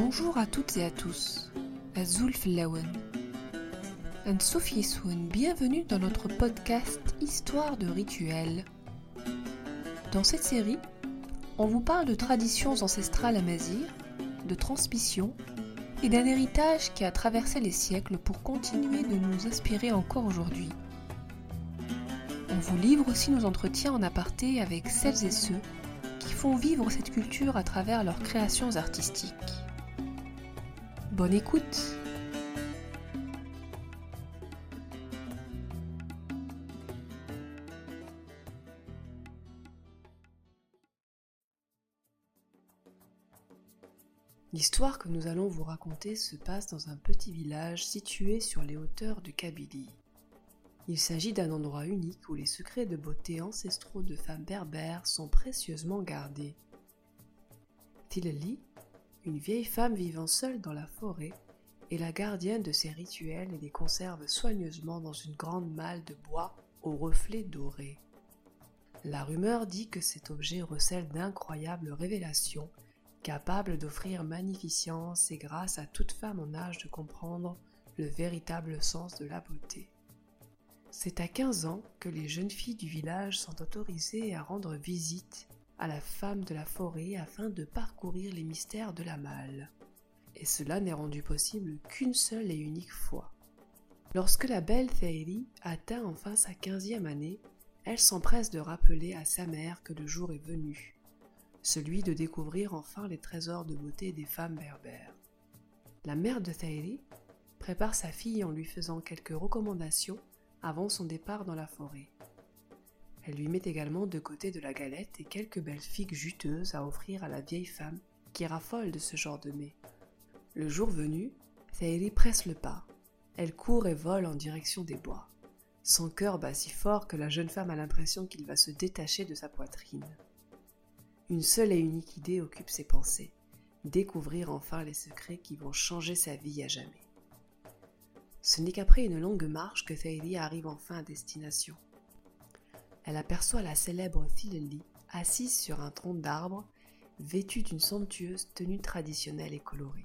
Bonjour à toutes et à tous. Azul Flawen. Sophie bienvenue dans notre podcast Histoire de rituels. Dans cette série, on vous parle de traditions ancestrales à Mazir, de transmission et d'un héritage qui a traversé les siècles pour continuer de nous inspirer encore aujourd'hui. On vous livre aussi nos entretiens en aparté avec celles et ceux qui font vivre cette culture à travers leurs créations artistiques. Bonne écoute L'histoire que nous allons vous raconter se passe dans un petit village situé sur les hauteurs du Kabylie. Il s'agit d'un endroit unique où les secrets de beauté ancestraux de femmes berbères sont précieusement gardés. Tileli une vieille femme vivant seule dans la forêt est la gardienne de ses rituels et les conserve soigneusement dans une grande malle de bois aux reflets dorés. La rumeur dit que cet objet recèle d'incroyables révélations, capables d'offrir magnificence et grâce à toute femme en âge de comprendre le véritable sens de la beauté. C'est à 15 ans que les jeunes filles du village sont autorisées à rendre visite à la femme de la forêt afin de parcourir les mystères de la malle. Et cela n'est rendu possible qu'une seule et unique fois. Lorsque la belle Thaïri atteint enfin sa quinzième année, elle s'empresse de rappeler à sa mère que le jour est venu, celui de découvrir enfin les trésors de beauté des femmes berbères. La mère de Thaïri prépare sa fille en lui faisant quelques recommandations avant son départ dans la forêt. Elle lui met également de côté de la galette et quelques belles figues juteuses à offrir à la vieille femme qui raffole de ce genre de mets. Le jour venu, Thaïri presse le pas. Elle court et vole en direction des bois. Son cœur bat si fort que la jeune femme a l'impression qu'il va se détacher de sa poitrine. Une seule et unique idée occupe ses pensées découvrir enfin les secrets qui vont changer sa vie à jamais. Ce n'est qu'après une longue marche que Thaïri arrive enfin à destination elle aperçoit la célèbre Thileli assise sur un tronc d'arbre, vêtue d'une somptueuse tenue traditionnelle et colorée.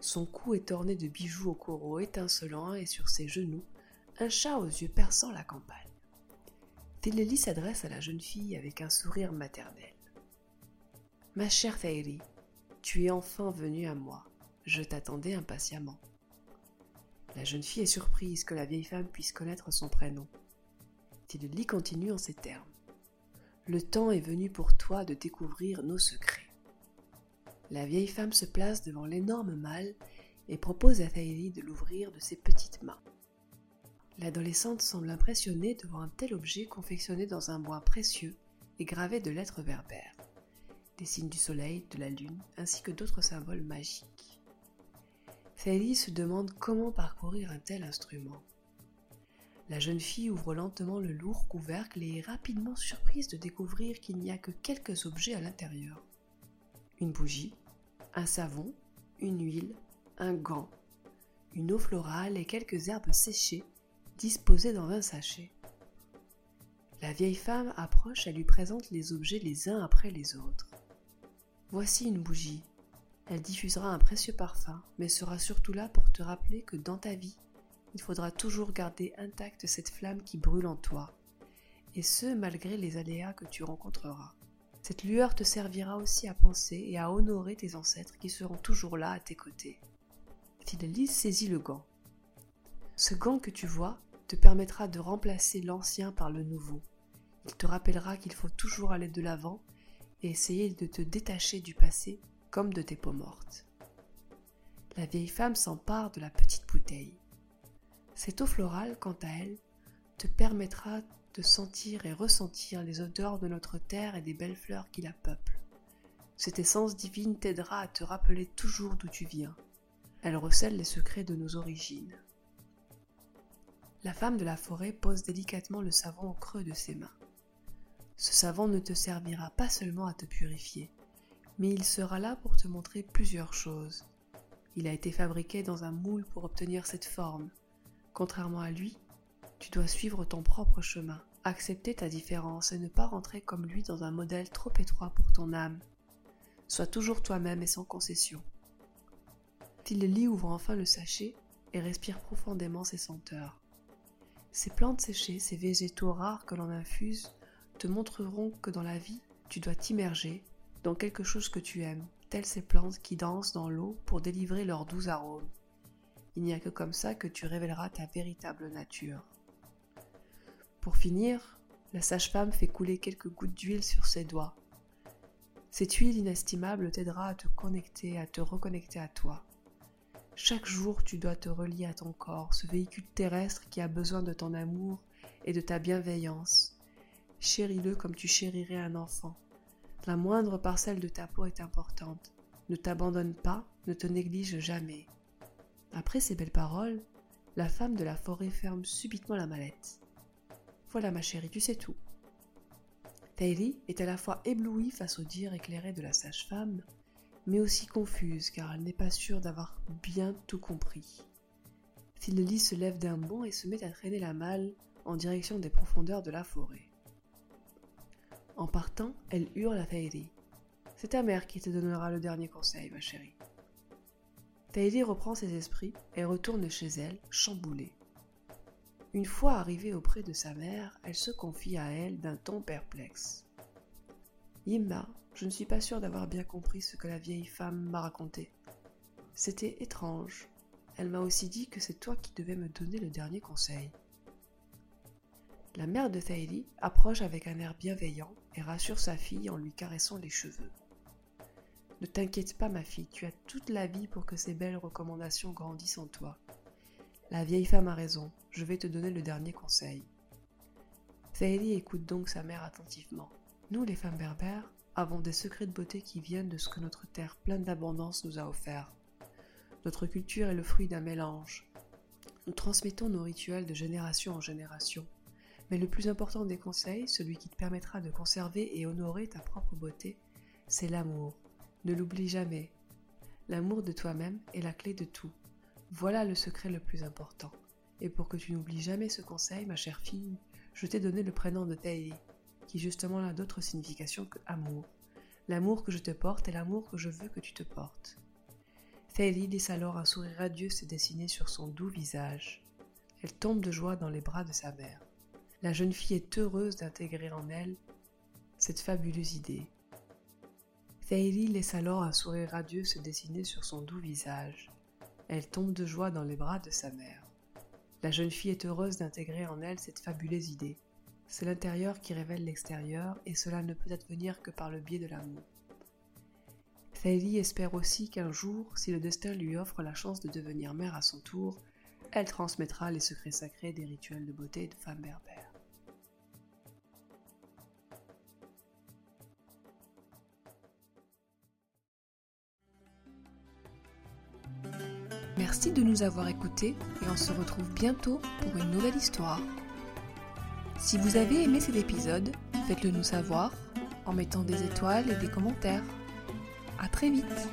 Son cou est orné de bijoux au coraux étincelants et sur ses genoux, un chat aux yeux perçants la campagne. Thileli s'adresse à la jeune fille avec un sourire maternel. Ma chère Thaïri, tu es enfin venue à moi. Je t'attendais impatiemment. La jeune fille est surprise que la vieille femme puisse connaître son prénom. Tilly continue en ces termes. Le temps est venu pour toi de découvrir nos secrets. La vieille femme se place devant l'énorme malle et propose à Thaïri de l'ouvrir de ses petites mains. L'adolescente semble impressionnée devant un tel objet confectionné dans un bois précieux et gravé de lettres berbères, des signes du soleil, de la lune, ainsi que d'autres symboles magiques. Thaïri se demande comment parcourir un tel instrument. La jeune fille ouvre lentement le lourd couvercle et est rapidement surprise de découvrir qu'il n'y a que quelques objets à l'intérieur. Une bougie, un savon, une huile, un gant, une eau florale et quelques herbes séchées disposées dans un sachet. La vieille femme approche et lui présente les objets les uns après les autres. Voici une bougie. Elle diffusera un précieux parfum, mais sera surtout là pour te rappeler que dans ta vie, il faudra toujours garder intacte cette flamme qui brûle en toi, et ce malgré les aléas que tu rencontreras. Cette lueur te servira aussi à penser et à honorer tes ancêtres qui seront toujours là à tes côtés. Fidelis saisit le gant. Ce gant que tu vois te permettra de remplacer l'ancien par le nouveau. Il te rappellera qu'il faut toujours aller de l'avant et essayer de te détacher du passé comme de tes peaux mortes. La vieille femme s'empare de la petite bouteille. Cette eau florale, quant à elle, te permettra de sentir et ressentir les odeurs de notre terre et des belles fleurs qui la peuplent. Cette essence divine t'aidera à te rappeler toujours d'où tu viens. Elle recèle les secrets de nos origines. La femme de la forêt pose délicatement le savon au creux de ses mains. Ce savon ne te servira pas seulement à te purifier, mais il sera là pour te montrer plusieurs choses. Il a été fabriqué dans un moule pour obtenir cette forme, Contrairement à lui, tu dois suivre ton propre chemin, accepter ta différence et ne pas rentrer comme lui dans un modèle trop étroit pour ton âme. Sois toujours toi-même et sans concession. Philly ouvre enfin le sachet et respire profondément ses senteurs. Ces plantes séchées, ces végétaux rares que l'on infuse, te montreront que dans la vie, tu dois t'immerger dans quelque chose que tu aimes, telles ces plantes qui dansent dans l'eau pour délivrer leurs doux arômes. Il n'y a que comme ça que tu révéleras ta véritable nature. Pour finir, la sage-femme fait couler quelques gouttes d'huile sur ses doigts. Cette huile inestimable t'aidera à te connecter, à te reconnecter à toi. Chaque jour, tu dois te relier à ton corps, ce véhicule terrestre qui a besoin de ton amour et de ta bienveillance. Chéris-le comme tu chérirais un enfant. La moindre parcelle de ta peau est importante. Ne t'abandonne pas, ne te néglige jamais. Après ces belles paroles, la femme de la forêt ferme subitement la mallette. Voilà ma chérie, tu sais tout. Taïli est à la fois éblouie face au dire éclairé de la sage-femme, mais aussi confuse car elle n'est pas sûre d'avoir bien tout compris. Philly se lève d'un bond et se met à traîner la malle en direction des profondeurs de la forêt. En partant, elle hurle à Taïli. C'est ta mère qui te donnera le dernier conseil, ma chérie. Taïli reprend ses esprits et retourne chez elle, chamboulée. Une fois arrivée auprès de sa mère, elle se confie à elle d'un ton perplexe. Yimma, je ne suis pas sûre d'avoir bien compris ce que la vieille femme m'a raconté. C'était étrange. Elle m'a aussi dit que c'est toi qui devais me donner le dernier conseil. La mère de Thaïli approche avec un air bienveillant et rassure sa fille en lui caressant les cheveux. Ne t'inquiète pas, ma fille, tu as toute la vie pour que ces belles recommandations grandissent en toi. La vieille femme a raison, je vais te donner le dernier conseil. Thaïli écoute donc sa mère attentivement. Nous, les femmes berbères, avons des secrets de beauté qui viennent de ce que notre terre pleine d'abondance nous a offert. Notre culture est le fruit d'un mélange. Nous transmettons nos rituels de génération en génération. Mais le plus important des conseils, celui qui te permettra de conserver et honorer ta propre beauté, c'est l'amour. Ne l'oublie jamais. L'amour de toi-même est la clé de tout. Voilà le secret le plus important. Et pour que tu n'oublies jamais ce conseil, ma chère fille, je t'ai donné le prénom de Taïli, qui justement n'a d'autre signification que amour. L'amour que je te porte et l'amour que je veux que tu te portes. Taïli laisse alors un sourire radieux se dessiner sur son doux visage. Elle tombe de joie dans les bras de sa mère. La jeune fille est heureuse d'intégrer en elle cette fabuleuse idée. Thaïli laisse alors un sourire radieux se dessiner sur son doux visage. Elle tombe de joie dans les bras de sa mère. La jeune fille est heureuse d'intégrer en elle cette fabuleuse idée. C'est l'intérieur qui révèle l'extérieur et cela ne peut advenir que par le biais de l'amour. Thaïli espère aussi qu'un jour, si le destin lui offre la chance de devenir mère à son tour, elle transmettra les secrets sacrés des rituels de beauté de femmes berbères. Merci de nous avoir écoutés et on se retrouve bientôt pour une nouvelle histoire. Si vous avez aimé cet épisode, faites-le nous savoir en mettant des étoiles et des commentaires. À très vite